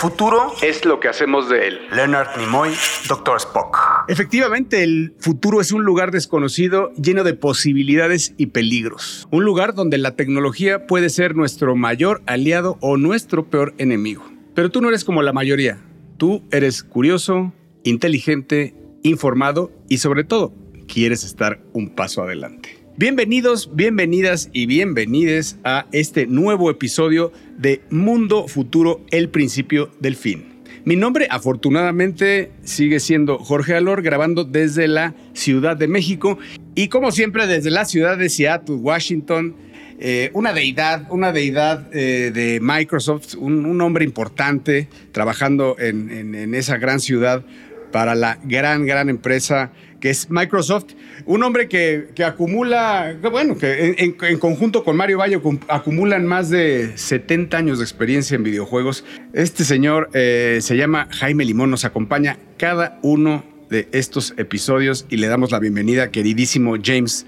futuro es lo que hacemos de él. Leonard Nimoy, Doctor Spock. Efectivamente, el futuro es un lugar desconocido lleno de posibilidades y peligros. Un lugar donde la tecnología puede ser nuestro mayor aliado o nuestro peor enemigo. Pero tú no eres como la mayoría. Tú eres curioso, inteligente, informado y sobre todo quieres estar un paso adelante. Bienvenidos, bienvenidas y bienvenides a este nuevo episodio de Mundo Futuro, el principio del fin. Mi nombre afortunadamente sigue siendo Jorge Alor, grabando desde la Ciudad de México y como siempre desde la ciudad de Seattle, Washington, eh, una deidad, una deidad eh, de Microsoft, un, hombre importante trabajando en esa gran ciudad para la gran, gran empresa que es Microsoft. Un hombre que, acumula, bueno, que en, conjunto con Mario Valle acumulan más de 70 años de experiencia en videojuegos. Este señor eh, se llama Jaime Limón, nos acompaña cada uno de estos episodios y le damos la bienvenida, queridísimo James.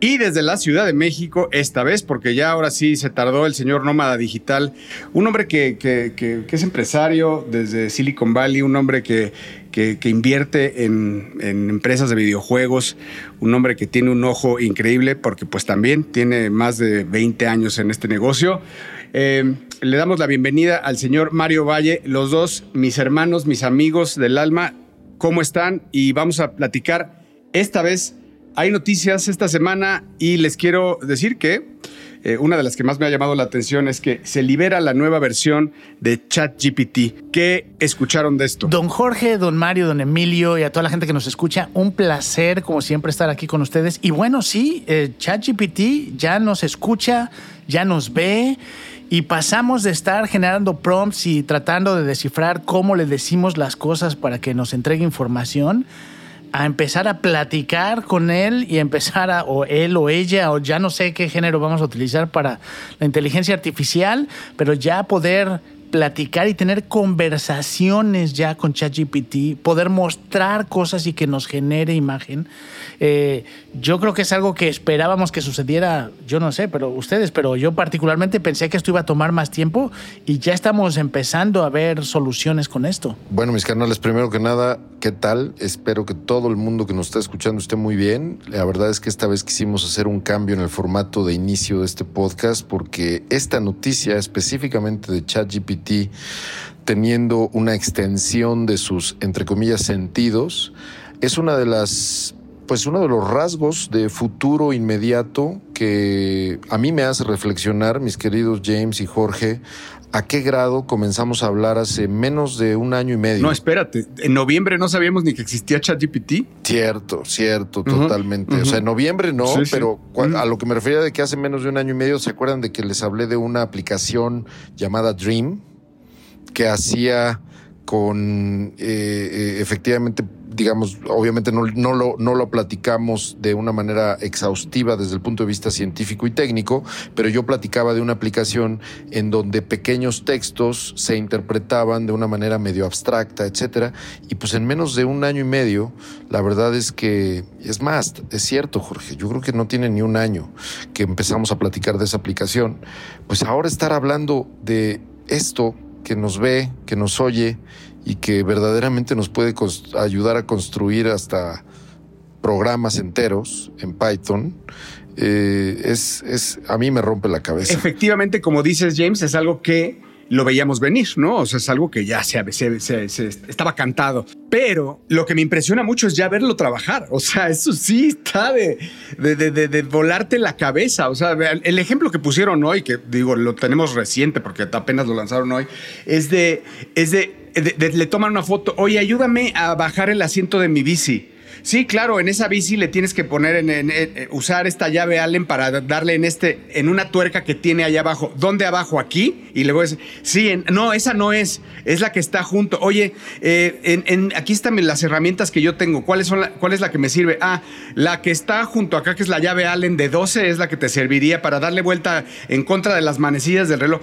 Y desde la Ciudad de México, esta vez, porque ya ahora sí se tardó el señor nómada digital, un hombre que, es empresario desde Silicon Valley, un hombre que, que, invierte en, empresas de videojuegos, un hombre que tiene un ojo increíble porque pues también tiene más de 20 años en este negocio. Eh, le damos la bienvenida al señor Mario Valle, los dos, mis hermanos, mis amigos del alma, ¿cómo están? Y vamos a platicar. Esta vez hay noticias esta semana y les quiero decir que eh, una de las que más me ha llamado la atención es que se libera la nueva versión de ChatGPT. ¿Qué escucharon de esto? Don Jorge, don Mario, don Emilio y a toda la gente que nos escucha, un placer como siempre estar aquí con ustedes. Y bueno, sí, eh, ChatGPT ya nos escucha, ya nos ve. Y pasamos de estar generando prompts y tratando de descifrar cómo le decimos las cosas para que nos entregue información a empezar a platicar con él y empezar a, o él o ella, o ya no sé qué género vamos a utilizar para la inteligencia artificial, pero ya poder platicar y tener conversaciones ya con ChatGPT, poder mostrar cosas y que nos genere imagen. Eh, yo creo que es algo que esperábamos que sucediera, yo no sé, pero ustedes, pero yo particularmente pensé que esto iba a tomar más tiempo y ya estamos empezando a ver soluciones con esto. Bueno, mis carnales, primero que nada, ¿qué tal? Espero que todo el mundo que nos está escuchando esté muy bien. La verdad es que esta vez quisimos hacer un cambio en el formato de inicio de este podcast porque esta noticia específicamente de ChatGPT teniendo una extensión de sus, entre comillas, sentidos, es una de las pues uno de los rasgos de futuro inmediato que a mí me hace reflexionar, mis queridos James y Jorge, a qué grado comenzamos a hablar hace menos de un año y medio. No, espérate, en noviembre no sabíamos ni que existía ChatGPT. Cierto, cierto, totalmente. O sea, en noviembre no, pero a lo que me refería de que hace menos de un año y medio, ¿se acuerdan de que les hablé de una aplicación llamada Dream? Que hacía con eh, eh, efectivamente, digamos, obviamente no, no, lo, no lo platicamos de una manera exhaustiva desde el punto de vista científico y técnico, pero yo platicaba de una aplicación en donde pequeños textos se interpretaban de una manera medio abstracta, etcétera, y pues en menos de un año y medio, la verdad es que, es más, es cierto, Jorge, yo creo que no tiene ni un año que empezamos a platicar de esa aplicación, pues ahora estar hablando de esto que nos ve, que nos oye y que verdaderamente nos puede ayudar a construir hasta programas enteros en Python, eh, es, es, a mí me rompe la cabeza. Efectivamente, como dices, James, es algo que lo veíamos venir, ¿no? O sea, es algo que ya se, se, estaba cantado. Pero lo que me impresiona mucho es ya verlo trabajar. O sea, eso sí está de, volarte la cabeza. O sea, el ejemplo que pusieron hoy, que digo, lo tenemos reciente porque apenas lo lanzaron hoy, es de, es de, le toman una foto. Oye, ayúdame a bajar el asiento de mi bici. Sí, claro, en esa bici le tienes que poner en, usar esta llave Allen para darle en este en una tuerca que tiene allá abajo. ¿Dónde abajo? Aquí y le voy a decir, sí, no, esa no es, es la que está junto. Oye, eh, en, aquí están las herramientas que yo tengo. ¿Cuáles son ¿Cuál es la que me sirve? Ah, la que está junto acá, que es la llave Allen de 12, es la que te serviría para darle vuelta en contra de las manecillas del reloj.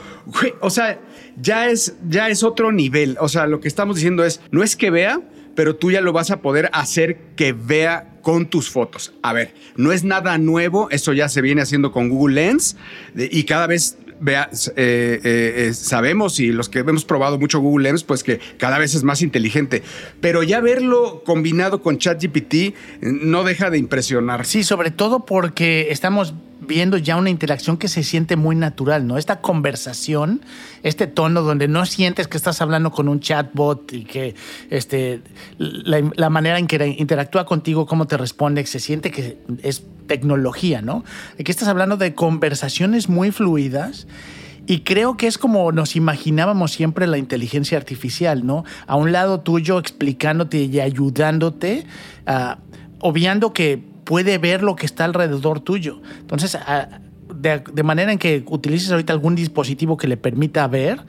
o sea, ya es, ya es otro nivel. O sea, lo que estamos diciendo es, no es que vea, pero tú ya lo vas a poder hacer que vea con tus fotos. A ver, no es nada nuevo, eso ya se viene haciendo con Google Lens y cada vez vea, eh, eh, sabemos y los que hemos probado mucho Google Lens, pues que cada vez es más inteligente. Pero ya verlo combinado con ChatGPT no deja de impresionar. Sí, sobre todo porque estamos viendo ya una interacción que se siente muy natural, ¿no? Esta conversación, este tono donde no sientes que estás hablando con un chatbot y que este, la, manera en que interactúa contigo, cómo te responde, se siente que es tecnología, ¿no? Aquí estás hablando de conversaciones muy fluidas. Y creo que es como nos imaginábamos siempre la inteligencia artificial, ¿no? A un lado tuyo explicándote y ayudándote, uh, obviando que puede ver lo que está alrededor tuyo. Entonces, de, manera en que utilices ahorita algún dispositivo que le permita ver,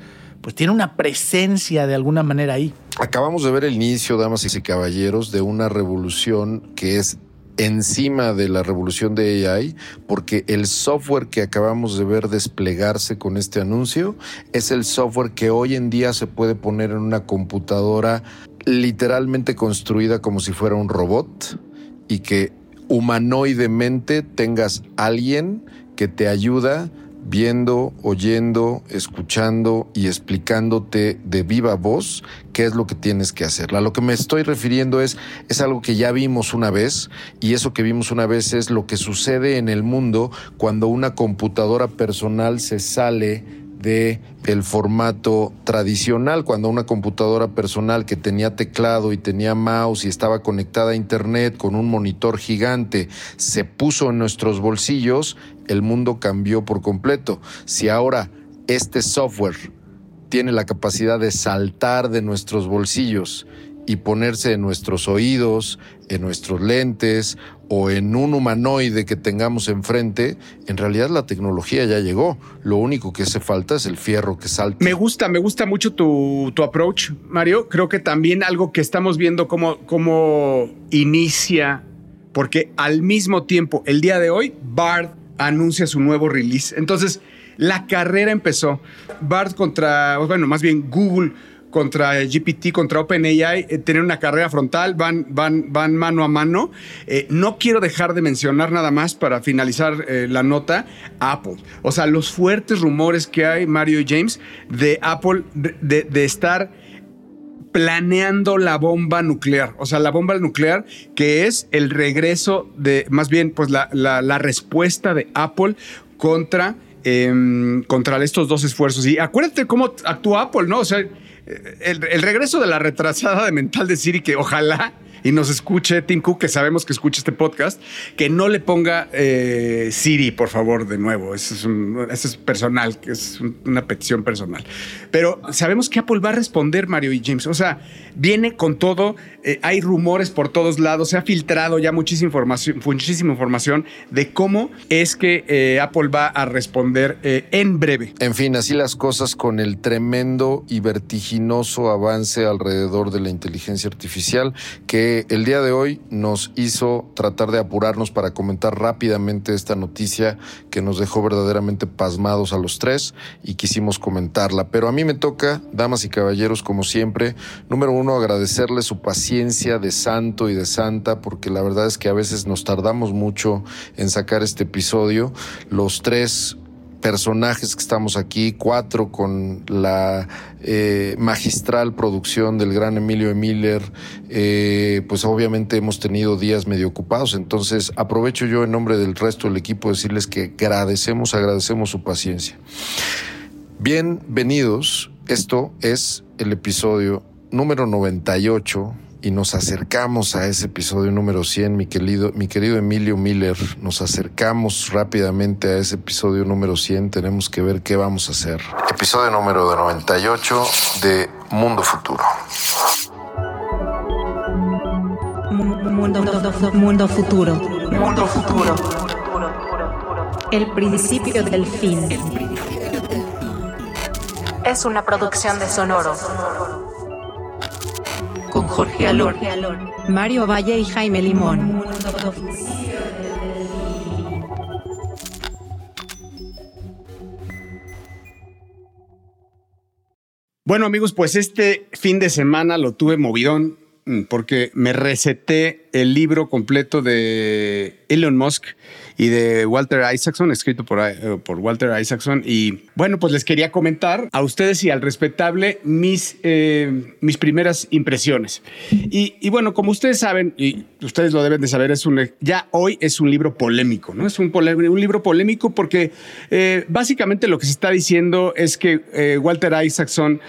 pues tiene una presencia de alguna manera ahí. Acabamos de ver el inicio, damas y caballeros, de una revolución que es encima de la revolución de AI, porque el software que acabamos de ver desplegarse con este anuncio es el software que hoy en día se puede poner en una computadora literalmente construida como si fuera un robot y que humanoidemente tengas alguien que te ayuda viendo, oyendo, escuchando y explicándote de viva voz qué es lo que tienes que hacer. A lo que me estoy refiriendo es, es algo que ya vimos una vez y eso que vimos una vez es lo que sucede en el mundo cuando una computadora personal se sale de el formato tradicional, cuando una computadora personal que tenía teclado y tenía mouse y estaba conectada a internet con un monitor gigante se puso en nuestros bolsillos, el mundo cambió por completo. Si ahora este software tiene la capacidad de saltar de nuestros bolsillos y ponerse en nuestros oídos, en nuestros lentes o en un humanoide que tengamos enfrente, en realidad la tecnología ya llegó. Lo único que hace falta es el fierro que salta. Me gusta, me gusta mucho tu, tu approach, Mario. Creo que también algo que estamos viendo cómo, cómo inicia, porque al mismo tiempo, el día de hoy, Bard anuncia su nuevo release. Entonces, la carrera empezó. Bard contra, bueno, más bien Google contra GPT, contra OpenAI, eh, tener una carrera frontal, van, van, van mano a mano. Eh, no quiero dejar de mencionar nada más para finalizar eh, la nota, Apple. O sea, los fuertes rumores que hay, Mario y James, de Apple de, estar planeando la bomba nuclear, o sea, la bomba nuclear que es el regreso de, más bien, pues la, la, respuesta de Apple contra, em, contra estos dos esfuerzos. Y acuérdate cómo actúa Apple, ¿no? O sea, el, regreso de la retrasada de mental de Siri, que ojalá y nos escuche Tim Cook, que sabemos que escucha este podcast, que no le ponga eh, Siri, por favor, de nuevo. Eso es, es personal, es una petición personal. Pero sabemos que Apple va a responder, Mario y James. O sea, viene con todo. Eh, hay rumores por todos lados. Se ha filtrado ya muchísima información, muchísima información de cómo es que eh, Apple va a responder en breve. En fin, así las cosas con el tremendo y vertiginoso avance alrededor de la inteligencia artificial que el día de hoy nos hizo tratar de apurarnos para comentar rápidamente esta noticia que nos dejó verdaderamente pasmados a los tres y quisimos comentarla. Pero a mí me toca, damas y caballeros, como siempre, número uno, agradecerle su paciencia de santo y de santa, porque la verdad es que a veces nos tardamos mucho en sacar este episodio. Los tres personajes que estamos aquí, cuatro con la eh, magistral producción del gran Emilio Miller, eh, pues obviamente hemos tenido días medio ocupados, entonces aprovecho yo en nombre del resto del equipo decirles que agradecemos, agradecemos su paciencia. Bienvenidos, esto es el episodio número 98 y nos acercamos a ese episodio número 100, mi querido, mi querido Emilio Miller, nos acercamos rápidamente a ese episodio número 100, tenemos que ver qué vamos a hacer. Episodio número 98 de Mundo Futuro. Mundo, mundo futuro. Mundo futuro. El principio del fin. Es una producción de Sonoro con Jorge Alor, Mario Valle y Jaime Limón. Bueno amigos, pues este fin de semana lo tuve movidón mm, porque me receté el libro completo de Elon Musk y de Walter Isaacson, escrito por, eh, por Walter Isaacson. Y bueno, pues les quería comentar a ustedes y al respetable mis, eh, mis primeras impresiones. Y, bueno, como ustedes saben, y ustedes lo deben de saber, es un, ya hoy es un libro polémico, ¿no? Es un, un libro polémico porque eh, básicamente lo que se está diciendo es que Walter Isaacson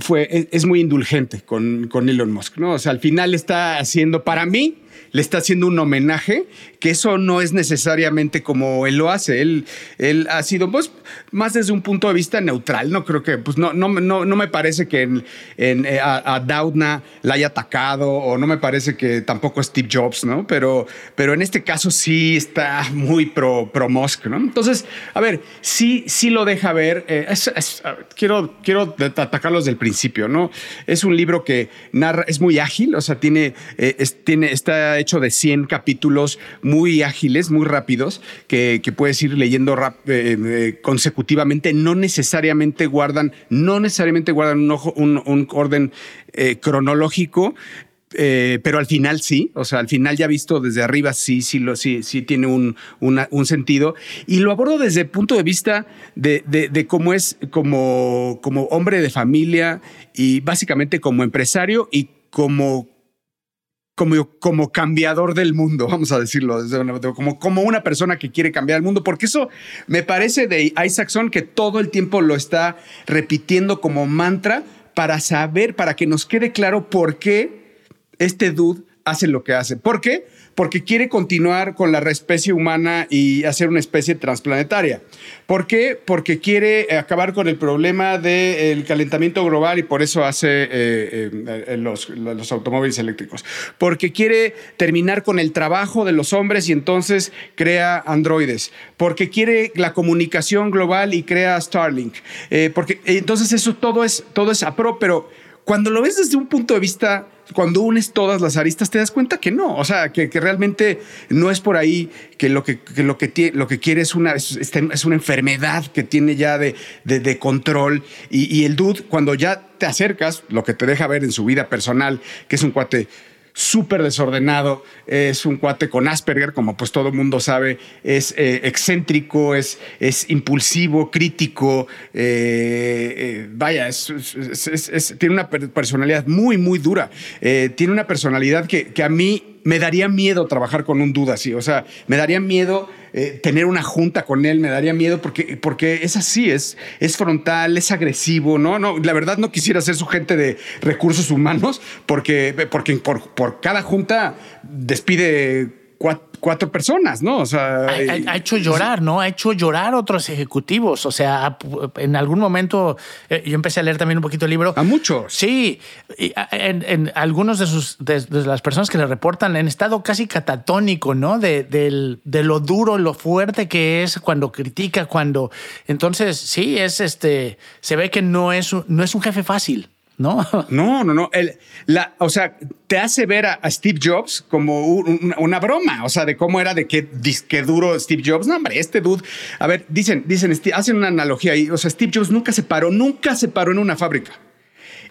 fue, es, muy indulgente con, con Elon Musk, ¿no? O sea, al final está haciendo, para mí, le está haciendo un homenaje, que eso no es necesariamente como él lo hace. Él, él ha sido pues, más desde un punto de vista neutral. No creo que, pues no, no, no, no me parece que eh, a, Doudna la haya atacado o no me parece que tampoco Steve Jobs, ¿no? Pero, pero en este caso sí está muy pro, pro Musk, ¿no? Entonces, a ver, sí, sí lo deja ver. Eh, quiero, quiero atacarlos desde el principio, ¿no? Es un libro que narra, es muy ágil, o sea, tiene, eh, tiene, está hecho de 100 capítulos ágiles, muy rápidos, que, puedes ir leyendo eh, eh, consecutivamente. No necesariamente guardan, no necesariamente guardan un, orden eh, cronológico, pero al final sí, o sea, al final ya visto desde arriba sí, sí, lo, sí, sí tiene un, un, sentido. Y lo abordo desde el punto de vista de, de, cómo es como, como hombre de familia y básicamente como empresario y como como, como cambiador del mundo, vamos a decirlo, como, como una persona que quiere cambiar el mundo, porque eso me parece de Isaacson que todo el tiempo lo está repitiendo como mantra para saber, para que nos quede claro por qué este dude hace lo que hace. ¿Por qué? Porque quiere continuar con la especie humana y hacer una especie transplanetaria. ¿Por qué? Porque quiere eh, acabar con el problema del calentamiento global y por eso hace eh, eh, los, automóviles eléctricos. Porque quiere terminar con el trabajo de los hombres y entonces crea androides. Porque quiere la comunicación global y crea Starlink. porque entonces eso todo es, todo es apro, pero cuando lo ves desde un punto de vista cuando unes todas las aristas te das cuenta que no, o sea, que, realmente no es por ahí que lo que, lo que, lo que quiere es una, este, es, una enfermedad que tiene ya de, de, control. Y, y, el dude cuando ya te acercas, lo que te deja ver en su vida personal, que es un cuate súper desordenado, es un cuate con Asperger, como pues todo mundo sabe, es eh, excéntrico, es, es, impulsivo, crítico, eh, eh, vaya, tiene una personalidad muy, muy dura, tiene una personalidad que a mí me daría miedo trabajar con un duda así, o sea, me daría miedo eh, tener una junta con él, me daría miedo porque, porque es así, es, es frontal, es agresivo, ¿no? no La verdad no quisiera ser su gente de recursos humanos porque, porque por, por cada junta despide cuatro, personas, ¿no? O sea, ha, hecho llorar, ¿no? Ha hecho llorar otros ejecutivos. O sea, en algún momento eh, yo empecé a leer también un poquito el libro. A muchos. Sí, en, algunos de sus de, las personas que le reportan en estado casi catatónico, ¿no? De, de, lo duro, lo fuerte que es cuando critica, cuando. Entonces, sí, es este. Se ve que no es, no es un jefe fácil. ¿No? No, no, no. la, o sea, te hace ver a, Steve Jobs como una broma, o sea, de cómo era de qué, qué duro Steve Jobs. No, hombre, este dude. A ver, dicen, dicen, hacen una analogía ahí. O sea, Steve Jobs nunca se paró, nunca se paró en una fábrica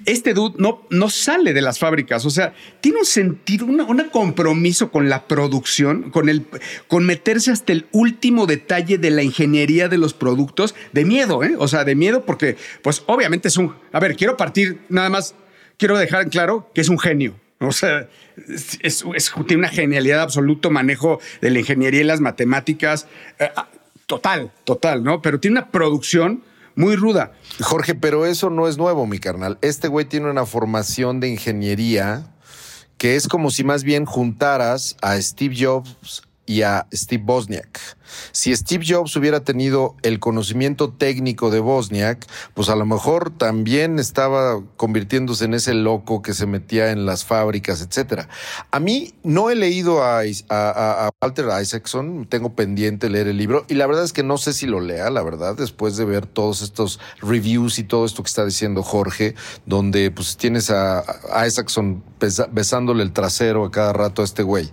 este dude no, no sale de las fábricas, o sea, tiene un sentido, un compromiso con la producción, con, el, con meterse hasta el último detalle de la ingeniería de los productos, de miedo, ¿eh? O sea, de miedo porque, pues obviamente es un, a ver, quiero partir nada más, quiero dejar en claro que es un genio. O sea, tiene una genialidad absoluto manejo de la ingeniería y las matemáticas. Eh, ah, total, total, ¿no? Pero tiene una producción muy ruda. Jorge, pero eso no es nuevo, mi carnal. Este güey tiene una formación de ingeniería que es como si más bien juntaras a Steve Jobs y a Steve Bosniak. Si Steve Jobs hubiera tenido el conocimiento técnico de Bosniak, pues a lo mejor también estaba convirtiéndose en ese loco que se metía en las fábricas, etcétera. A mí no he leído a, Walter Isaacson, tengo pendiente leer el libro y la verdad es que no sé si lo lea, la verdad, después de ver todos estos reviews y todo esto que está diciendo Jorge, donde pues tienes a, Isaacson besándole el trasero a cada rato a este güey.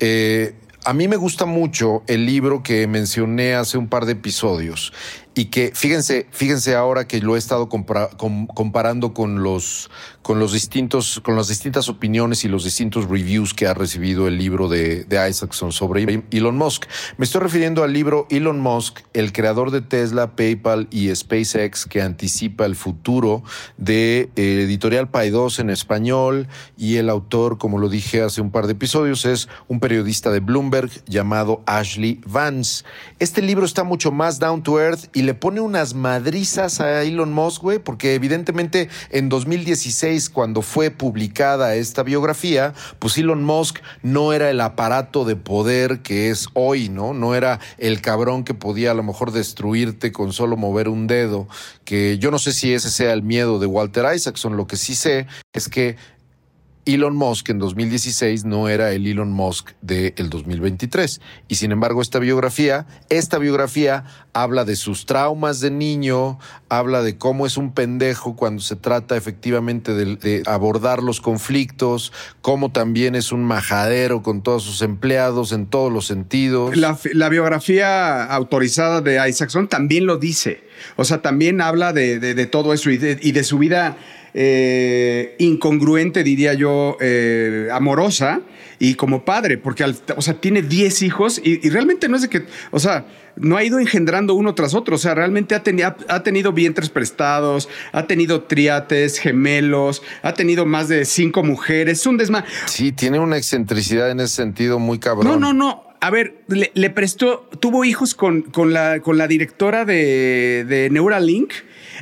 Eh, a mí me gusta mucho el libro que mencioné hace un par de episodios y que fíjense, fíjense ahora que lo he estado comparando con los, con los distintos, con las distintas opiniones y los distintos reviews que ha recibido el libro de, Isaacson sobre Elon Musk. Me estoy refiriendo al libro Elon Musk, el creador de Tesla, PayPal y SpaceX, que anticipa el futuro de eh, editorial Paidós en español y el autor, como lo dije hace un par de episodios, es un periodista de Bloomberg llamado Ashley Vance. Este libro está mucho más down to earth y le pone unas madrizas a Elon Musk, güey, porque evidentemente en 2016, cuando fue publicada esta biografía, pues Elon Musk no era el aparato de poder que es hoy, ¿no? No era el cabrón que podía a lo mejor destruirte con solo mover un dedo, que yo no sé si ese sea el miedo de Walter Isaacson, lo que sí sé es que Elon Musk en 2016 no era el Elon Musk del el 2023. Y sin embargo, esta biografía, esta biografía habla de sus traumas de niño, habla de cómo es un pendejo cuando se trata efectivamente de, abordar los conflictos, cómo también es un majadero con todos sus empleados en todos los sentidos. La, biografía autorizada de Isaacson también lo dice. O sea, también habla de, todo eso y de su vida eh, incongruente, diría yo, eh, amorosa y como padre, porque o sea, tiene 10 hijos y, realmente no es de que, o sea, no ha ido engendrando uno tras otro, o sea, realmente ha, ha, tenido vientres prestados, ha tenido triates, gemelos, ha tenido más de cinco mujeres, es un desma. Sí, tiene una excentricidad en ese sentido muy cabrón. No, no, no. A ver, le, prestó, tuvo hijos con, con, la, con la directora de, de Neuralink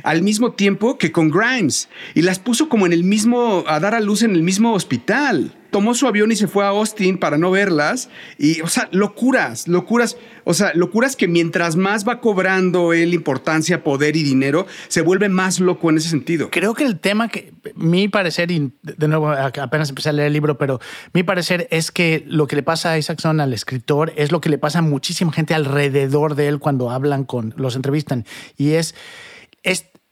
al mismo tiempo que con Grimes y las puso como en el mismo, a dar a luz en el mismo hospital. Tomó su avión y se fue a Austin para no verlas. Y, o sea, locuras, locuras. O sea, locuras que mientras más va cobrando él importancia, poder y dinero, se vuelve más loco en ese sentido. Creo que el tema que, mi parecer, y de nuevo apenas empecé a leer el libro, pero mi parecer es que lo que le pasa a Isaacson, al escritor, es lo que le pasa a muchísima gente alrededor de él cuando hablan con, los entrevistan. Y es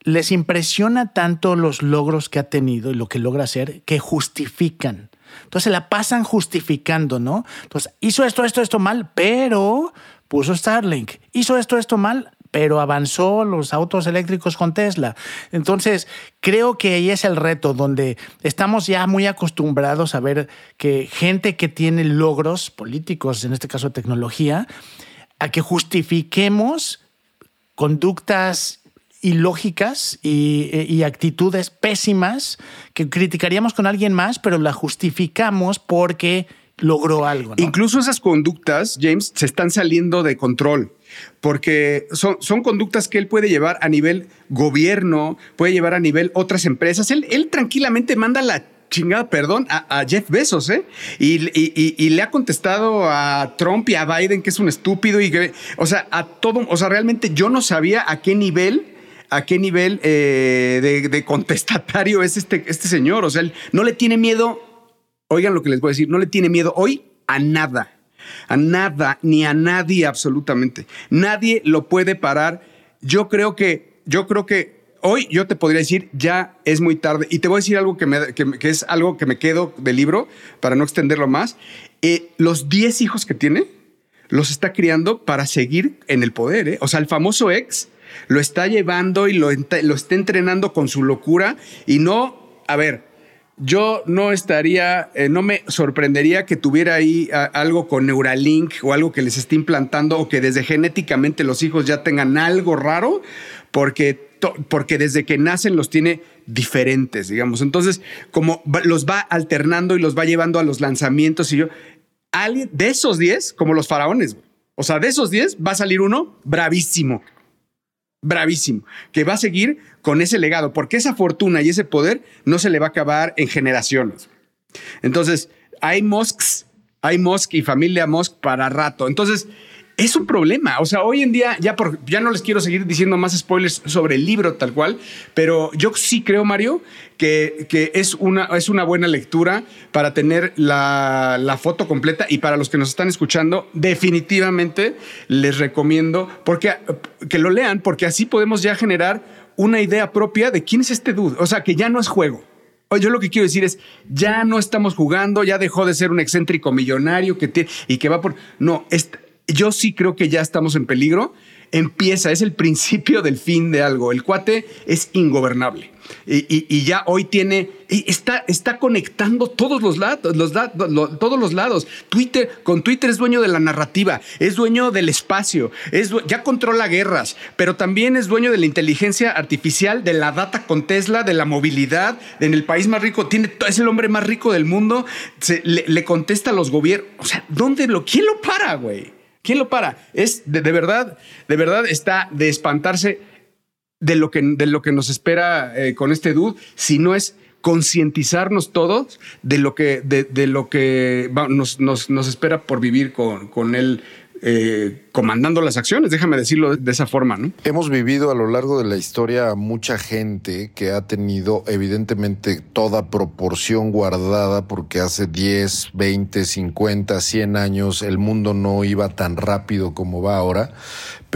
les impresiona tanto los logros que ha tenido y lo que logra hacer que justifican. Entonces la pasan justificando, ¿no? Entonces hizo esto, esto, esto mal, pero puso Starlink. Hizo esto, esto mal, pero avanzó los autos eléctricos con Tesla. Entonces, creo que ahí es el reto, donde estamos ya muy acostumbrados a ver que gente que tiene logros políticos, en este caso tecnología, a que justifiquemos conductas ilógicas y, y, actitudes pésimas que criticaríamos con alguien más, pero la justificamos porque logró algo. Incluso esas conductas, James, se están saliendo de control porque son, son, conductas que él puede llevar a nivel gobierno, puede llevar a nivel otras empresas. Él, él tranquilamente manda la chingada perdón a, Jeff Bezos, ¿eh? Y, y, le ha contestado a Trump y a Biden que es un estúpido y que, o sea, a todo, o sea, realmente yo no sabía a qué nivel a qué nivel eh, de, contestatario es este, este señor. O sea, él no le tiene miedo, oigan lo que les voy a decir, no le tiene miedo hoy a nada, a nada, ni a nadie absolutamente. Nadie lo puede parar. Yo creo que, yo creo que hoy yo te podría decir, ya es muy tarde. Y te voy a decir algo que, me, que, es algo que me quedo del libro, para no extenderlo más. Eh, los 10 hijos que tiene, los está criando para seguir en el poder. ¿eh? O sea, el famoso ex lo está llevando y lo, lo está entrenando con su locura y no, a ver, yo no estaría, eh, no me sorprendería que tuviera ahí algo con Neuralink o algo que les esté implantando o que desde genéticamente los hijos ya tengan algo raro, porque, porque desde que nacen los tiene diferentes, digamos. Entonces, como los va alternando y los va llevando a los lanzamientos y yo, de esos 10, como los faraones, o sea, de esos 10 va a salir uno bravísimo bravísimo, que va a seguir con ese legado, porque esa fortuna y ese poder no se le va a acabar en generaciones. Entonces, hay Musks, hay Musk y familia Musk para rato. Entonces, es un problema. O sea, hoy en día, ya, por, ya no les quiero seguir diciendo más spoilers sobre el libro tal cual, pero yo sí creo, Mario, que, que es, una, es una buena lectura para tener la, la, foto completa y para los que nos están escuchando, definitivamente les recomiendo porque, que lo lean, porque así podemos ya generar una idea propia de quién es este dude. O sea, que ya no es juego. Yo lo que quiero decir es, ya no estamos jugando, ya dejó de ser un excéntrico millonario que tiene y que va por... No, yo sí creo que ya estamos en peligro empieza, es el principio del fin de algo. El cuate es ingobernable. Y, ya hoy tiene, está, está conectando todos los lados, todos los lados. Twitter, con Twitter es dueño de la narrativa, es dueño del espacio, es, ya controla guerras, pero también es dueño de la inteligencia artificial, de la data con Tesla, de la movilidad, en el país más rico, tiene, es el hombre más rico del mundo, le, contesta a los gobiernos. O sea, ¿dónde lo, quién lo para, güey? ¿Quién lo para? Es de, verdad, de verdad está de espantarse de lo que, de lo que nos espera eh, con este dude, si no es concientizarnos todos de lo que, de, lo que nos, nos, espera por vivir con, con él eh, comandando las acciones, déjame decirlo de esa forma, ¿no? Hemos vivido a lo largo de la historia mucha gente que ha tenido evidentemente toda proporción guardada porque hace 10, 20, 50, 100 años el mundo no iba tan rápido como va ahora,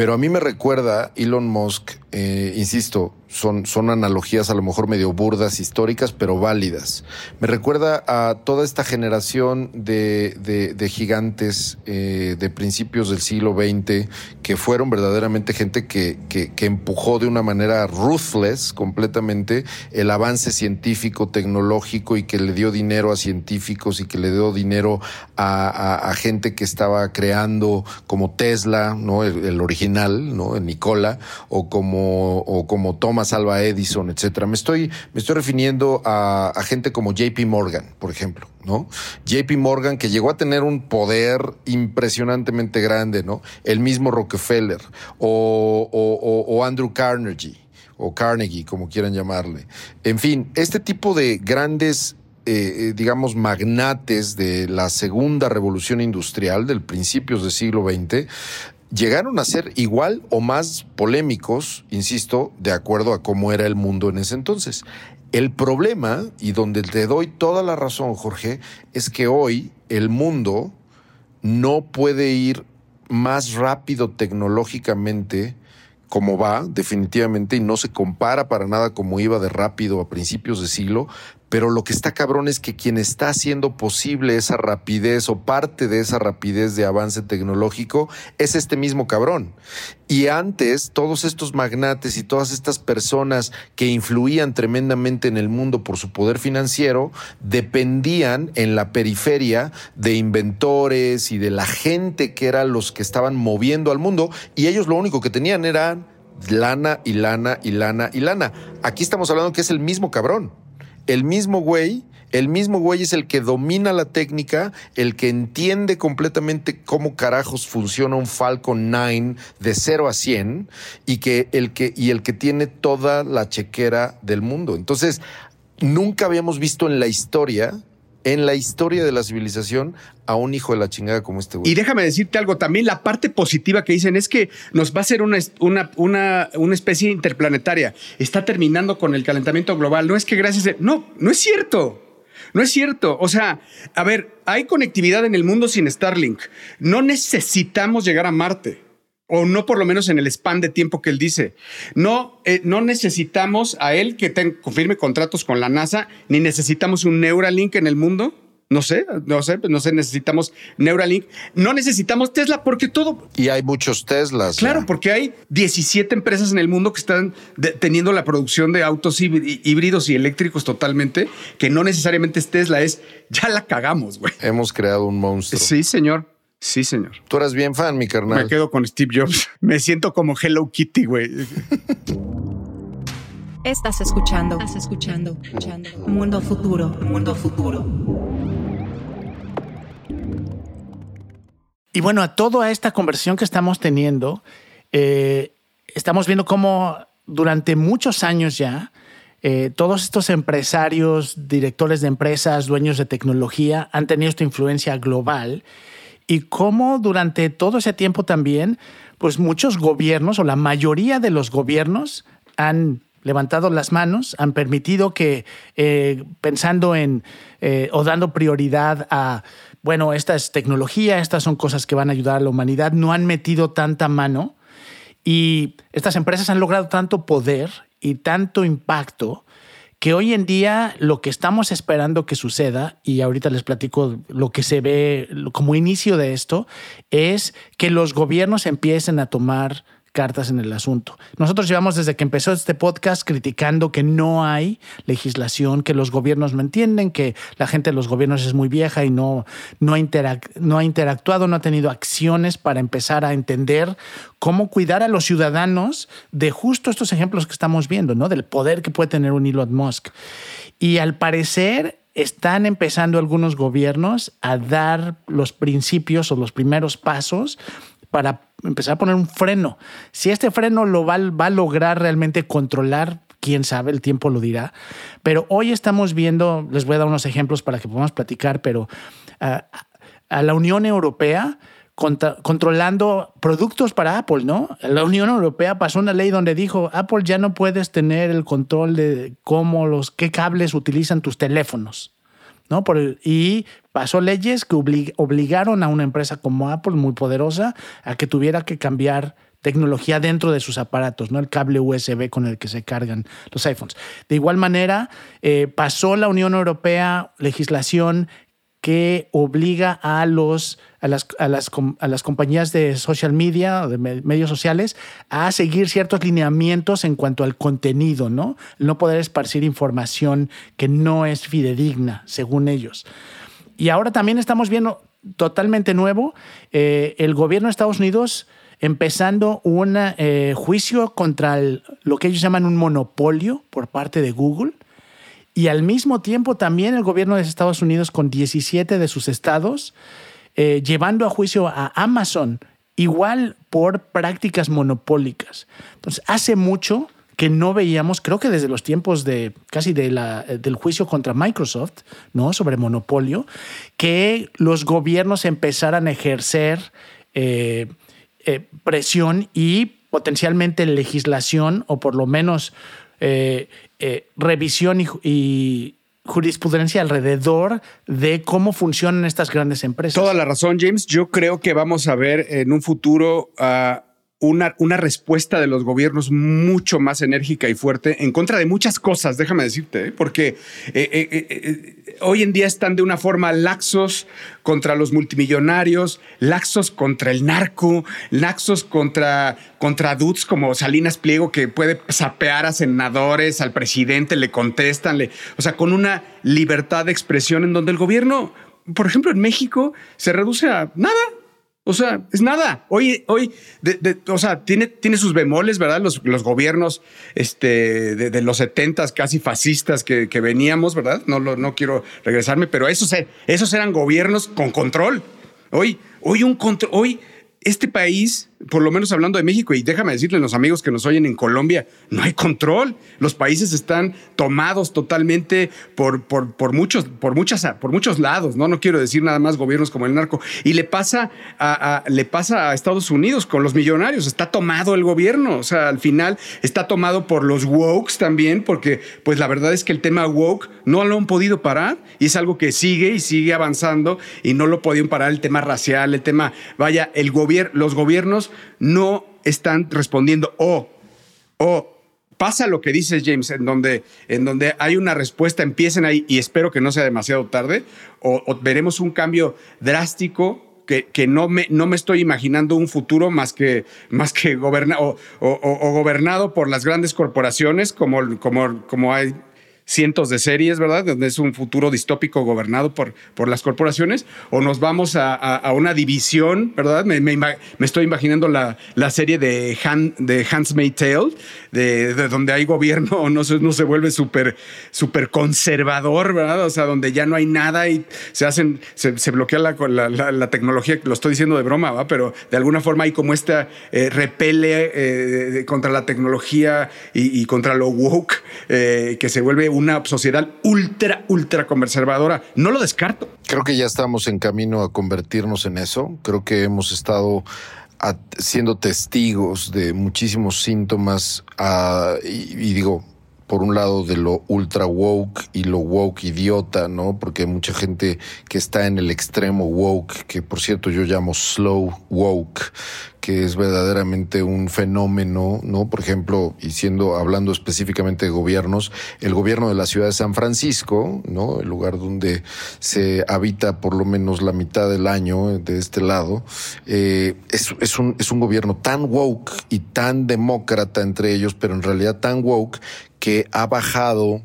pero a mí me recuerda Elon Musk, eh, insisto, son, son analogías a lo mejor medio burdas, históricas, pero válidas. Me recuerda a toda esta generación de, de, gigantes eh, de principios del siglo XX que fueron verdaderamente gente que, que, empujó de una manera ruthless completamente el avance científico, tecnológico y que le dio dinero a científicos y que le dio dinero a, gente que estaba creando como Tesla, ¿no? El, el ¿no? El Nicola, o como, como Thomas Salva Edison, etcétera. Me estoy, me estoy refiriendo a, gente como JP Morgan, por ejemplo, ¿no? JP Morgan que llegó a tener un poder impresionantemente grande, ¿no? El mismo Rockefeller o, Andrew Carnegie o Carnegie, como quieran llamarle. En fin, este tipo de grandes eh, eh, digamos, magnates de la segunda revolución industrial del principios del siglo XX, llegaron a ser igual o más polémicos, insisto, de acuerdo a cómo era el mundo en ese entonces. El problema, y donde te doy toda la razón, Jorge, es que hoy el mundo no puede ir más rápido tecnológicamente como va, definitivamente, y no se compara para nada como iba de rápido a principios de siglo, pero lo que está cabrón es que quien está haciendo posible esa rapidez o parte de esa rapidez de avance tecnológico es este mismo cabrón. Y antes, todos estos magnates y todas estas personas que influían tremendamente en el mundo por su poder financiero, dependían en la periferia de inventores y de la gente que eran los que estaban moviendo al mundo, y ellos lo único que tenían eran lana y lana y lana y lana. Aquí estamos hablando que es el mismo cabrón el mismo güey, el mismo güey es el que domina la técnica, el que entiende completamente cómo carajos funciona un Falcon 9 de 0 a 100 y, que el que, y el que tiene toda la chequera del mundo. Entonces, nunca habíamos visto en la historia en la historia de la civilización a un hijo de la chingada como este güey. Y déjame decirte algo, también la parte positiva que dicen es que nos va a ser una, una, una, una especie interplanetaria. Está terminando con el calentamiento global. No es que gracias a... No, no es cierto. No es cierto. O sea, a ver, hay conectividad en el mundo sin Starlink. No necesitamos llegar a Marte o no por lo menos en el span de tiempo que él dice. No, eh, no necesitamos a él que confirme contratos con la NASA, ni necesitamos un Neuralink en el mundo. No sé, no sé, no sé, necesitamos Neuralink. No necesitamos Tesla porque todo. Y hay muchos Teslas. Claro, porque hay 17 empresas en el mundo que están teniendo la producción de autos híbridos y eléctricos totalmente, que no necesariamente es Tesla, es ya la cagamos, güey. Hemos creado un monstruo. Sí, señor. Sí, señor. Tú eras bien fan, mi carnal. Me quedo con Steve Jobs. Me siento como Hello Kitty, güey. Estás escuchando. Estás escuchando. escuchando. Mundo futuro. Mundo futuro. Y bueno, a toda esta conversión que estamos teniendo, eh, estamos viendo cómo durante muchos años ya, eh, todos estos empresarios, directores de empresas, dueños de tecnología, han tenido esta influencia global y cómo durante todo ese tiempo también, pues muchos gobiernos o la mayoría de los gobiernos han levantado las manos, han permitido que, eh, pensando en eh, o dando prioridad a, bueno, esta es tecnología, estas son cosas que van a ayudar a la humanidad, no han metido tanta mano. Y estas empresas han logrado tanto poder y tanto impacto que hoy en día lo que estamos esperando que suceda, y ahorita les platico lo que se ve como inicio de esto, es que los gobiernos empiecen a tomar cartas en el asunto. Nosotros llevamos desde que empezó este podcast criticando que no hay legislación, que los gobiernos no entienden, que la gente de los gobiernos es muy vieja y no, no, ha, no ha interactuado, no ha tenido acciones para empezar a entender cómo cuidar a los ciudadanos de justo estos ejemplos que estamos viendo, ¿no? Del poder que puede tener un Elon Musk. Y al parecer están empezando algunos gobiernos a dar los principios o los primeros pasos para empezar a poner un freno. Si este freno lo va, a lograr realmente controlar, quién sabe, el tiempo lo dirá. Pero hoy estamos viendo, les voy a dar unos ejemplos para que podamos platicar, pero ah, a la Unión Europea controlando productos para Apple, ¿no? La Unión Europea pasó una ley donde dijo, Apple ya no puedes tener el control de cómo los, qué cables utilizan tus teléfonos. ¿no? Por y pasó leyes que obligaron a una empresa como Apple, muy poderosa, a que tuviera que cambiar tecnología dentro de sus aparatos, ¿no? El cable USB con el que se cargan los iPhones. De igual manera, eh, pasó la Unión Europea legislación que obliga a, los, a, las, a, las, a las compañías de social media, de medios sociales, a seguir ciertos lineamientos en cuanto al contenido, ¿no? No poder esparcir información que no es fidedigna, según ellos. Y ahora también estamos viendo totalmente nuevo eh, el gobierno de Estados Unidos empezando un eh, juicio contra lo que ellos llaman un monopolio por parte de Google y al mismo tiempo también el gobierno de Estados Unidos con 17 de sus estados eh, llevando a juicio a Amazon igual por prácticas monopólicas. Entonces, hace mucho que no veíamos, creo que desde los tiempos de casi la, del juicio contra Microsoft, ¿no? Sobre monopolio, que los gobiernos empezaran a ejercer eh, eh, presión y potencialmente legislación, o por lo menos eh, revisión y, jurisprudencia alrededor de cómo funcionan estas grandes empresas. Toda la razón, James. Yo creo que vamos a ver en un futuro a una, una, respuesta de los gobiernos mucho más enérgica y fuerte en contra de muchas cosas, déjame decirte, ¿eh? porque eh, eh, hoy en día están de una forma laxos contra los multimillonarios, laxos contra el narco, laxos contra, contra dudes como Salinas Pliego, que puede sapear a senadores, al presidente, le contestan, le, o sea, con una libertad de expresión en donde el gobierno, por ejemplo, en México, se reduce a nada o sea, es nada. Hoy, hoy, o sea, tiene, tiene sus bemoles, ¿verdad? Los, los gobiernos este, de, los setentas casi fascistas que, veníamos, ¿verdad? No, no quiero regresarme, pero esos, esos eran gobiernos con control. Hoy, hoy un control, hoy este país, por lo menos hablando de México, y déjame decirle a los amigos que nos oyen en Colombia, no hay control. Los países están tomados totalmente por, por, por, muchos, por, muchas, por muchos lados, ¿no? No quiero decir nada más gobiernos como el narco. Y le pasa a, le pasa a Estados Unidos con los millonarios. Está tomado el gobierno. O sea, al final está tomado por los wokes también, porque pues la verdad es que el tema woke no lo han podido parar y es algo que sigue y sigue avanzando y no lo podían parar el tema racial, el tema, vaya, el gobierno los gobiernos no están respondiendo. O, o pasa lo que dices James, en donde, en donde hay una respuesta, empiecen ahí y espero que no sea demasiado tarde, o, veremos un cambio drástico que, que, no, me, no me estoy imaginando un futuro más que, más que o, gobernado por las grandes corporaciones como, como, como hay cientos de series, ¿verdad? Donde es un futuro distópico gobernado por, por las corporaciones, o nos vamos a, una división, ¿verdad? Me, estoy imaginando la, la serie de, Han, de Hans Tale, de, donde hay gobierno, no se, no se vuelve súper super conservador, ¿verdad? O sea, donde ya no hay nada y se hacen, se, bloquea la, la, tecnología, lo estoy diciendo de broma, ¿va? Pero de alguna forma hay como esta eh, repele eh, contra la tecnología y, contra lo woke, eh, que se vuelve una sociedad ultra, ultra conservadora. No lo descarto. Creo que ya estamos en camino a convertirnos en eso. Creo que hemos estado siendo testigos de muchísimos síntomas y, digo, por un lado de lo ultra woke y lo woke idiota, ¿no? Porque hay mucha gente que está en el extremo woke, que por cierto yo llamo slow woke, que es verdaderamente un fenómeno, ¿no? Por ejemplo, y siendo hablando específicamente de gobiernos, el gobierno de la ciudad de San Francisco, ¿no? El lugar donde se habita por lo menos la mitad del año de este lado, eh, es, es, un, es un gobierno tan woke y tan demócrata entre ellos, pero en realidad tan woke que ha bajado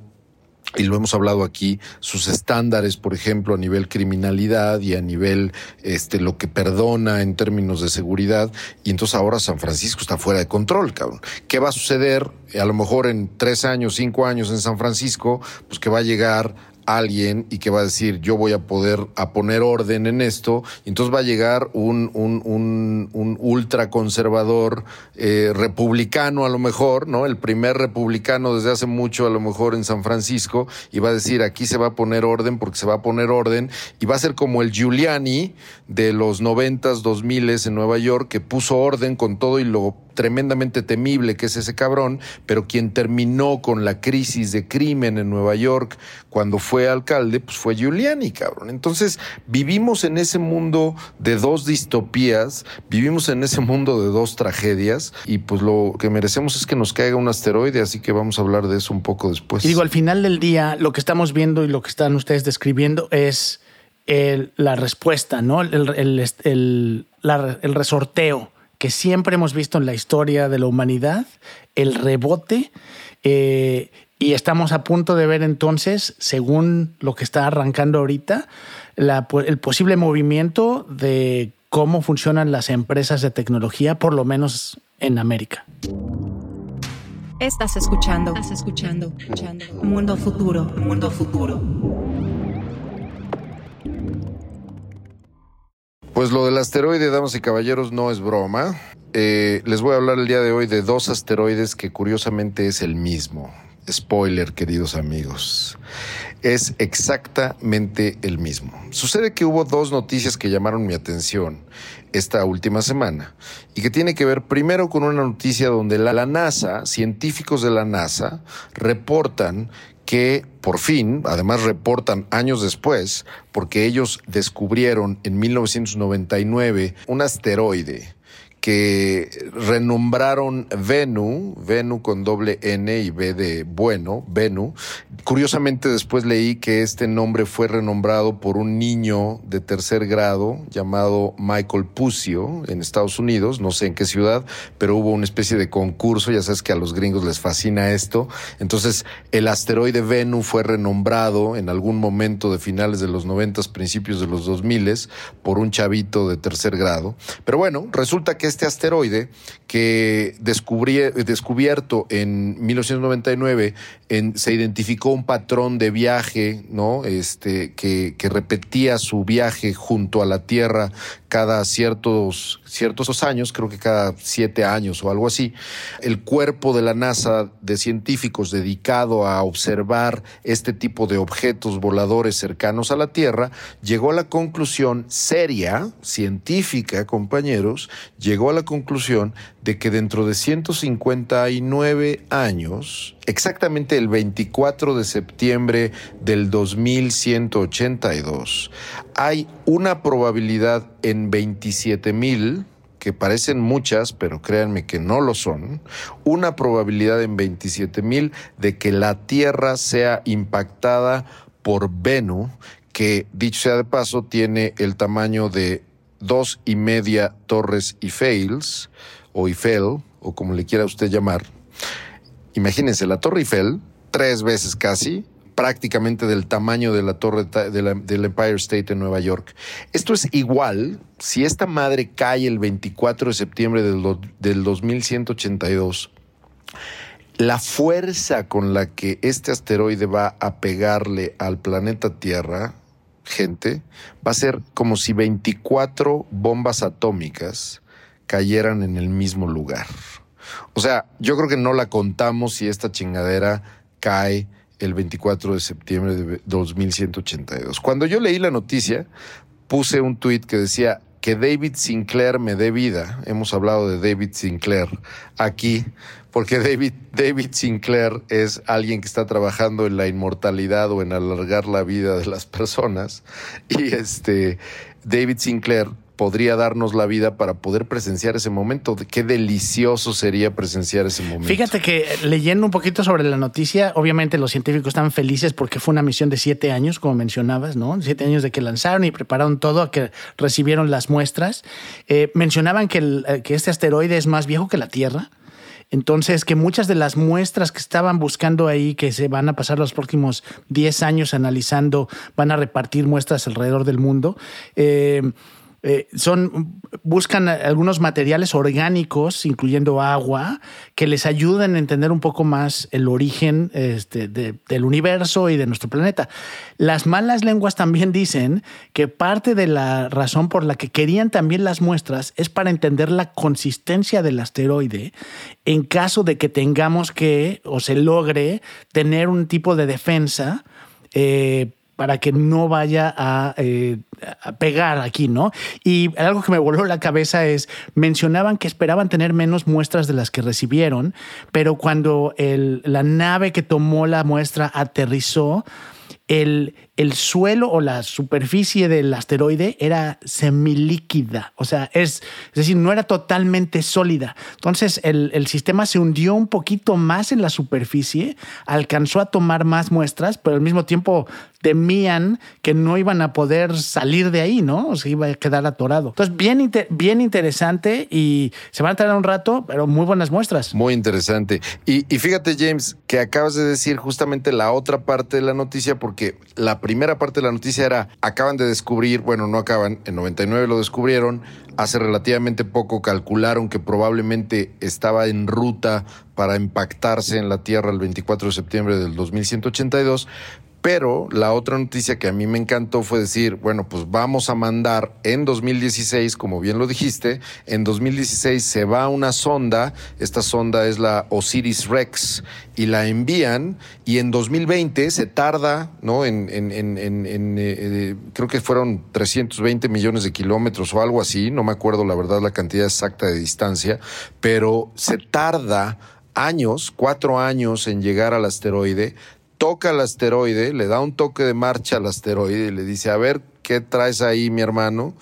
y lo hemos hablado aquí, sus estándares, por ejemplo, a nivel criminalidad y a nivel este lo que perdona en términos de seguridad, y entonces ahora San Francisco está fuera de control, cabrón. ¿Qué va a suceder? A lo mejor en tres años, cinco años en San Francisco, pues que va a llegar alguien y que va a decir yo voy a poder a poner orden en esto, entonces va a llegar un, un, un, un ultraconservador eh, republicano a lo mejor, ¿no? El primer republicano desde hace mucho a lo mejor en San Francisco, y va a decir aquí se va a poner orden porque se va a poner orden, y va a ser como el Giuliani de los noventas, dos miles en Nueva York, que puso orden con todo y lo tremendamente temible que es ese cabrón, pero quien terminó con la crisis de crimen en Nueva York cuando fue alcalde, pues fue Giuliani, cabrón. Entonces, vivimos en ese mundo de dos distopías, vivimos en ese mundo de dos tragedias y pues lo que merecemos es que nos caiga un asteroide, así que vamos a hablar de eso un poco después. Y digo, al final del día, lo que estamos viendo y lo que están ustedes describiendo es la respuesta, ¿no? El, el resorteo que siempre hemos visto en la historia de la humanidad, el rebote, eh, y estamos a punto de ver entonces, según lo que está arrancando ahorita, el posible movimiento de cómo funcionan las empresas de tecnología, por lo menos en América. Estás escuchando, estás escuchando, escuchando. Mundo futuro, mundo futuro. Pues lo del asteroide, damas y caballeros, no es broma. Eh, les voy a hablar el día de hoy de dos asteroides que curiosamente es el mismo. Spoiler, queridos amigos. Es exactamente el mismo. Sucede que hubo dos noticias que llamaron mi atención esta última semana y que tiene que ver primero con una noticia donde la NASA, científicos de la NASA, reportan que por fin, además reportan años después, porque ellos descubrieron en 1999 un asteroide que renombraron Venu, Venu con doble N y B de bueno, Venu. Curiosamente después leí que este nombre fue renombrado por un niño de tercer grado llamado Michael Pucio en Estados Unidos, no sé en qué ciudad, pero hubo una especie de concurso, ya sabes que a los gringos les fascina esto. Entonces el asteroide Venu fue renombrado en algún momento de finales de los noventas, principios de los dos miles, por un chavito de tercer grado. Pero bueno, resulta que este asteroide que descubierto en 1999 se identificó un patrón de viaje, ¿no? Este, que, que repetía su viaje junto a la Tierra cada ciertos, ciertos años, creo que cada siete años o algo así, el cuerpo de la NASA de científicos dedicado a observar este tipo de objetos voladores cercanos a la Tierra, llegó a la conclusión seria, científica, compañeros, llegó a la conclusión de que dentro de 159 años, exactamente el 24 de septiembre del 2182, hay una probabilidad en 27 mil que parecen muchas, pero créanme que no lo son, una probabilidad en 27 mil de que la Tierra sea impactada por Venus, que dicho sea de paso tiene el tamaño de dos y media torres Eiffels, o Eiffel, o como le quiera usted llamar. Imagínense, la Torre Eiffel, tres veces casi, prácticamente del tamaño de la torre del Empire State en Nueva York. Esto es igual si esta madre cae el 24 de septiembre del, del 2182. La fuerza con la que este asteroide va a pegarle al planeta Tierra, gente, va a ser como si 24 bombas atómicas cayeran en el mismo lugar. O sea, yo creo que no la contamos si esta chingadera cae el 24 de septiembre de 2182. Cuando yo leí la noticia, puse un tuit que decía, que David Sinclair me dé vida. Hemos hablado de David Sinclair aquí, porque David, David Sinclair es alguien que está trabajando en la inmortalidad o en alargar la vida de las personas. Y este David Sinclair podría darnos la vida para poder presenciar ese momento. Qué delicioso sería presenciar ese momento. Fíjate que leyendo un poquito sobre la noticia, obviamente los científicos están felices porque fue una misión de siete años, como mencionabas, ¿no? Siete años de que lanzaron y prepararon todo, a que recibieron las muestras. Eh, mencionaban que, eh, que este asteroide es más viejo que la Tierra. Entonces, que muchas de las muestras que estaban buscando ahí, que se van a pasar los próximos 10 años analizando, van a repartir muestras alrededor del mundo. Eh, eh, son, buscan algunos materiales orgánicos, incluyendo agua, que les ayuden a entender un poco más el origen este, del universo y de nuestro planeta. Las malas lenguas también dicen que parte de la razón por la que querían también las muestras es para entender la consistencia del asteroide en caso de que tengamos que o se logre tener un tipo de defensa. Eh, para que no vaya eh, a, pegar aquí, ¿no? Y algo que me voló la cabeza es, mencionaban que esperaban tener menos muestras de las que recibieron, pero cuando la nave que tomó la muestra aterrizó, el, el suelo o la superficie del asteroide era semilíquida, o sea, es, es decir, no era totalmente sólida. Entonces el, el, sistema se hundió un poquito más en la superficie, alcanzó a tomar más muestras, pero al mismo tiempo temían que no iban a poder salir de ahí, ¿no? O se iba a quedar atorado. Entonces, bien, bien interesante y se van a tardar un rato, pero muy buenas muestras. Muy interesante. Y, y fíjate, James, que acabas de decir justamente la otra parte de la noticia, porque la primera parte de la noticia era, acaban de descubrir, bueno, no acaban, en 99 lo descubrieron, hace relativamente poco calcularon que probablemente estaba en ruta para impactarse en la Tierra el 24 de septiembre del 2182, pero la otra noticia que a mí me encantó fue decir, bueno, pues vamos a mandar en 2016, como bien lo dijiste, en 2016 se va una sonda, esta sonda es la Osiris Rex, y la envían, y en 2020 se tarda, ¿no? En, en, en, en eh, creo que fueron 320 millones de kilómetros o algo así, no me acuerdo la verdad la cantidad exacta de distancia, pero se tarda años, cuatro años en llegar al asteroide, toca el asteroide, le da un toque de marcha al asteroide y le dice, a ver, ¿qué traes ahí, mi hermano?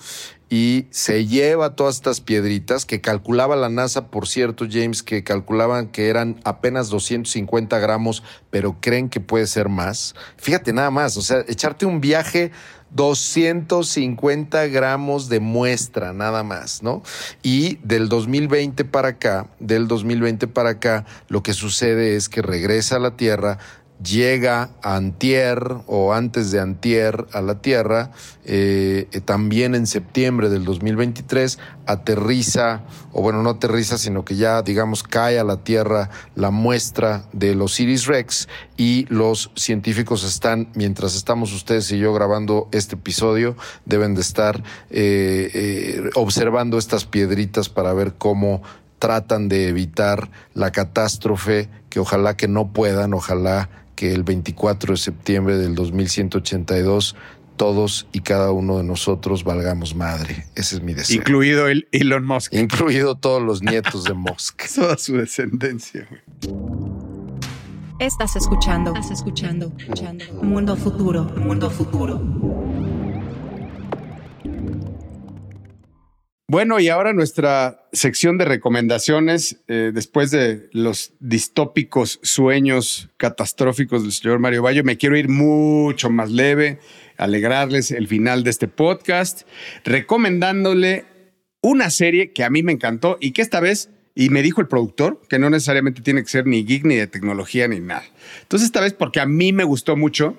Y se lleva todas estas piedritas que calculaba la NASA, por cierto, James, que calculaban que eran apenas 250 gramos, pero creen que puede ser más. Fíjate nada más, o sea, echarte un viaje 250 gramos de muestra nada más, ¿no? Y del 2020 para acá, del 2020 para acá, lo que sucede es que regresa a la Tierra, llega a Antier o antes de Antier a la Tierra, eh, eh, también en septiembre del 2023 aterriza, o bueno, no aterriza, sino que ya, digamos, cae a la Tierra la muestra de los Osiris Rex y los científicos están, mientras estamos ustedes y yo grabando este episodio, deben de estar eh, observando estas piedritas para ver cómo tratan de evitar la catástrofe que ojalá que no puedan, ojalá que el 24 de septiembre del 2182 todos y cada uno de nosotros valgamos madre. Ese es mi deseo. Incluido el Elon Musk. Incluido todos los nietos de Musk. Toda su descendencia. Estás escuchando. Estás escuchando. escuchando. Mundo futuro. Mundo futuro. Bueno, y ahora nuestra sección de recomendaciones, eh, después de los distópicos sueños catastróficos del señor Mario Bayo, me quiero ir mucho más leve, alegrarles el final de este podcast, recomendándole una serie que a mí me encantó y que esta vez, y me dijo el productor, que no necesariamente tiene que ser ni geek, ni de tecnología, ni nada. Entonces, esta vez, porque a mí me gustó mucho,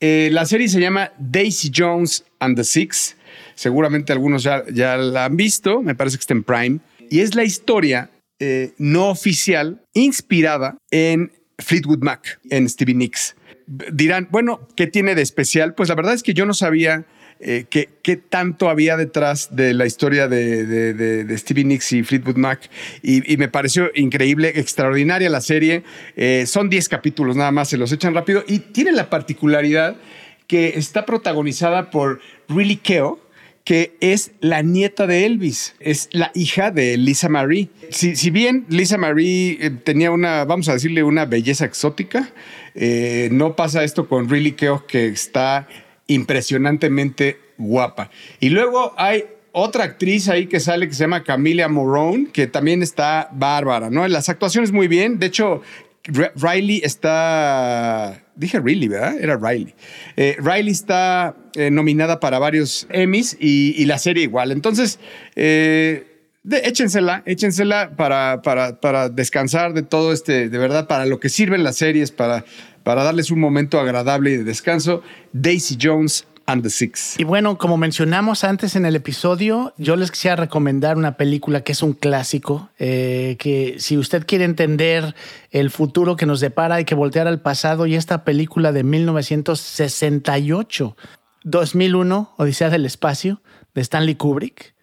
eh, la serie se llama Daisy Jones and the Six Seguramente algunos ya, la han visto, me parece que está en Prime. Y es la historia eh, no oficial inspirada en Fleetwood Mac, en Stevie Nicks. Dirán, bueno, ¿qué tiene de especial? Pues la verdad es que yo no sabía eh, qué, tanto había detrás de la historia de, Stevie Nicks y Fleetwood Mac. Y, me pareció increíble, extraordinaria la serie. Eh, son 10 capítulos nada más, se los echan rápido. Y tiene la particularidad que está protagonizada por Really Keo, que es la nieta de Elvis, es la hija de Lisa Marie. Si, bien Lisa Marie eh, tenía una, vamos a decirle, una belleza exótica, eh, no pasa esto con Riley Keough, que está impresionantemente guapa. Y luego hay otra actriz ahí que sale que se llama Camila Morone, que también está bárbara, ¿no? Las actuaciones muy bien. De hecho, Riley está. Dije Riley, ¿verdad? Era Riley. Eh, Riley está eh, nominada para varios Emmys y, la serie igual. Entonces, eh, échensela, échensela para, para, para, descansar de todo este, de verdad, para lo que sirven las series, para, para darles un momento agradable y de descanso. Daisy Jones Y bueno, como mencionamos antes en el episodio, yo les quisiera recomendar una película que es un clásico, eh, que si usted quiere entender el futuro que nos depara, hay que voltear al pasado y esta película de 1968, 2001, Odisea del Espacio, de Stanley Kubrick,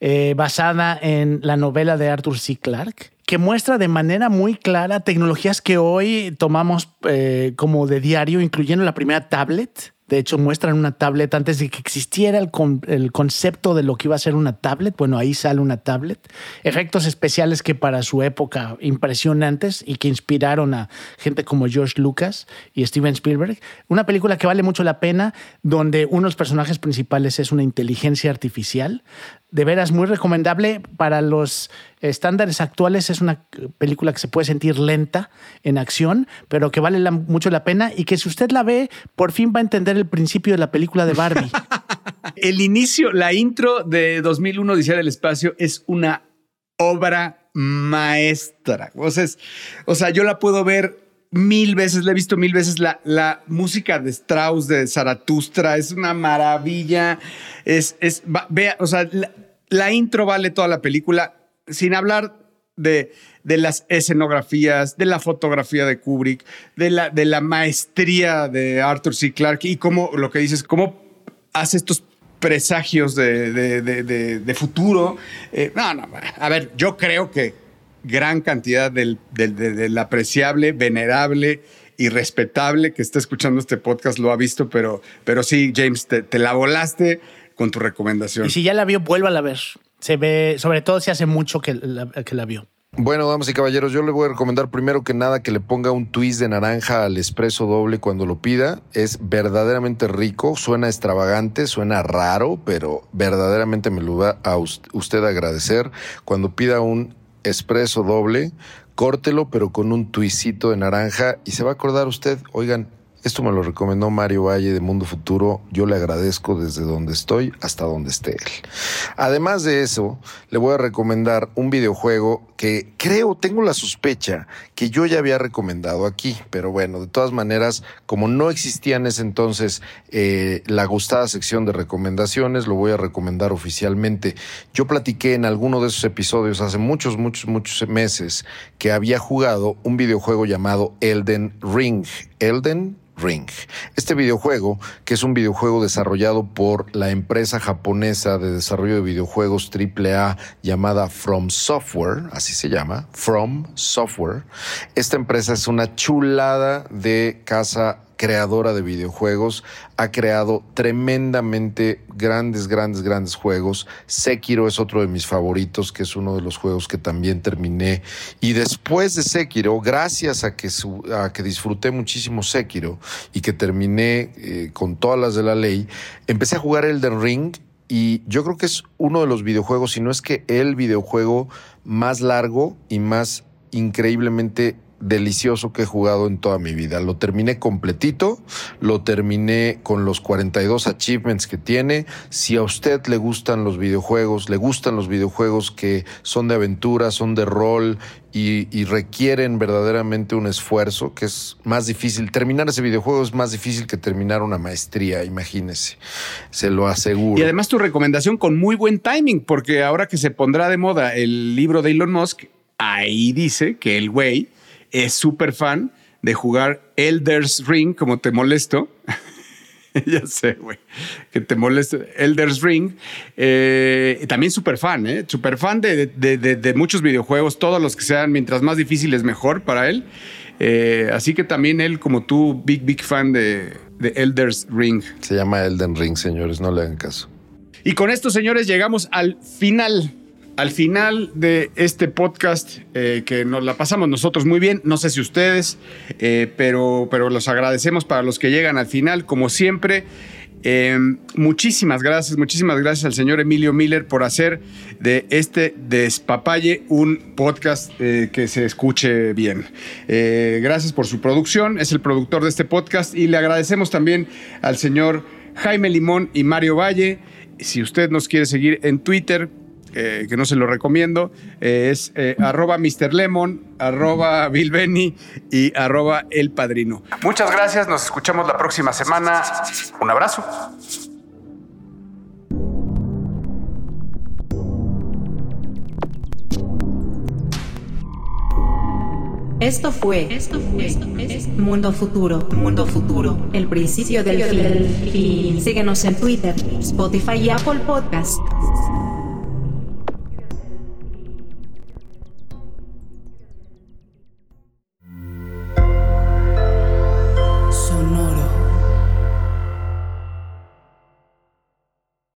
eh, basada en la novela de Arthur C. Clarke que muestra de manera muy clara tecnologías que hoy tomamos eh, como de diario, incluyendo la primera tablet, de hecho, muestran una tablet antes de que existiera el, el, concepto de lo que iba a ser una tablet. Bueno, ahí sale una tablet. Efectos especiales que para su época impresionantes y que inspiraron a gente como George Lucas y Steven Spielberg. Una película que vale mucho la pena, donde uno de los personajes principales es una inteligencia artificial de veras muy recomendable para los estándares actuales. Es una película que se puede sentir lenta en acción, pero que vale mucho la pena y que si usted la ve, por fin va a entender el principio de la película de Barbie. el inicio, la intro de 2001 Odisea del Espacio es una obra maestra. O sea, o sea, yo la puedo ver mil veces, la he visto mil veces. La, la música de Strauss, de Zaratustra, es una maravilla. Es, es, vea, o sea, la, intro vale toda la película, sin hablar de, de, las escenografías, de la fotografía de Kubrick, de la, de la maestría de Arthur C. Clarke y cómo, lo que dices, cómo hace estos presagios de, de futuro. Eh, no, no, a ver, yo creo que gran cantidad del, apreciable, venerable y respetable que está escuchando este podcast lo ha visto, pero, pero sí, James, te, la volaste con tu recomendación. Y si ya la vio, vuélvala a ver. Se ve, sobre todo si hace mucho que la, que la vio. Bueno, damas y caballeros, yo le voy a recomendar primero que nada que le ponga un twist de naranja al espresso doble cuando lo pida. Es verdaderamente rico, suena extravagante, suena raro, pero verdaderamente me lo va a usted agradecer. Cuando pida un espresso doble, córtelo pero con un tuicito de naranja y se va a acordar usted, oigan, esto me lo recomendó Mario Valle de Mundo Futuro. Yo le agradezco desde donde estoy hasta donde esté él. Además de eso, le voy a recomendar un videojuego que creo, tengo la sospecha que yo ya había recomendado aquí. Pero bueno, de todas maneras, como no existía en ese entonces eh, la gustada sección de recomendaciones, lo voy a recomendar oficialmente. Yo platiqué en alguno de esos episodios hace muchos, muchos, muchos meses que había jugado un videojuego llamado Elden Ring. Elden Ring. Este videojuego, que es un videojuego desarrollado por la empresa japonesa de desarrollo de videojuegos AAA llamada From Software, así se llama, From Software. Esta empresa es una chulada de casa creadora de videojuegos, ha creado tremendamente grandes, grandes, grandes juegos. Sekiro es otro de mis favoritos, que es uno de los juegos que también terminé. Y después de Sekiro, gracias a que, a que disfruté muchísimo Sekiro y que terminé eh, con todas las de la ley, empecé a jugar Elden Ring y yo creo que es uno de los videojuegos, si no es que el videojuego más largo y más increíblemente delicioso que he jugado en toda mi vida. Lo terminé completito, lo terminé con los 42 achievements que tiene. Si a usted le gustan los videojuegos, le gustan los videojuegos que son de aventura, son de rol y, requieren verdaderamente un esfuerzo, que es más difícil. Terminar ese videojuego es más difícil que terminar una maestría, imagínese. Se lo aseguro. Y además tu recomendación con muy buen timing, porque ahora que se pondrá de moda el libro de Elon Musk, ahí dice que el güey es súper fan de jugar Elder's Ring, como te molesto. ya sé, güey, que te molesto. Elder's Ring. Eh, también súper fan, ¿eh? Súper fan de, muchos videojuegos, todos los que sean, mientras más difíciles, mejor para él. Eh, así que también él, como tú, big, big fan de, de Elder's Ring. Se llama Elden Ring, señores, no le hagan caso. Y con esto, señores, llegamos al final al final de este podcast, eh, que nos la pasamos nosotros muy bien, no sé si ustedes, eh, pero, pero los agradecemos para los que llegan al final, como siempre. Eh, muchísimas gracias, muchísimas gracias al señor Emilio Miller por hacer de este despapalle un podcast que se escuche bien. gracias por su producción, es el productor de este podcast y le agradecemos también al señor Jaime Limón y Mario Valle. Si usted nos quiere seguir en Twitter, eh, que no se lo recomiendo, eh, es eh, arroba Mr. Lemon, arroba Bill Benny y arroba El Padrino. Muchas gracias, nos escuchamos la próxima semana. Un abrazo. Esto fue, esto fue, Mundo Futuro, Mundo Futuro, el principio del fin. Síguenos en Twitter, Spotify y Apple Podcasts.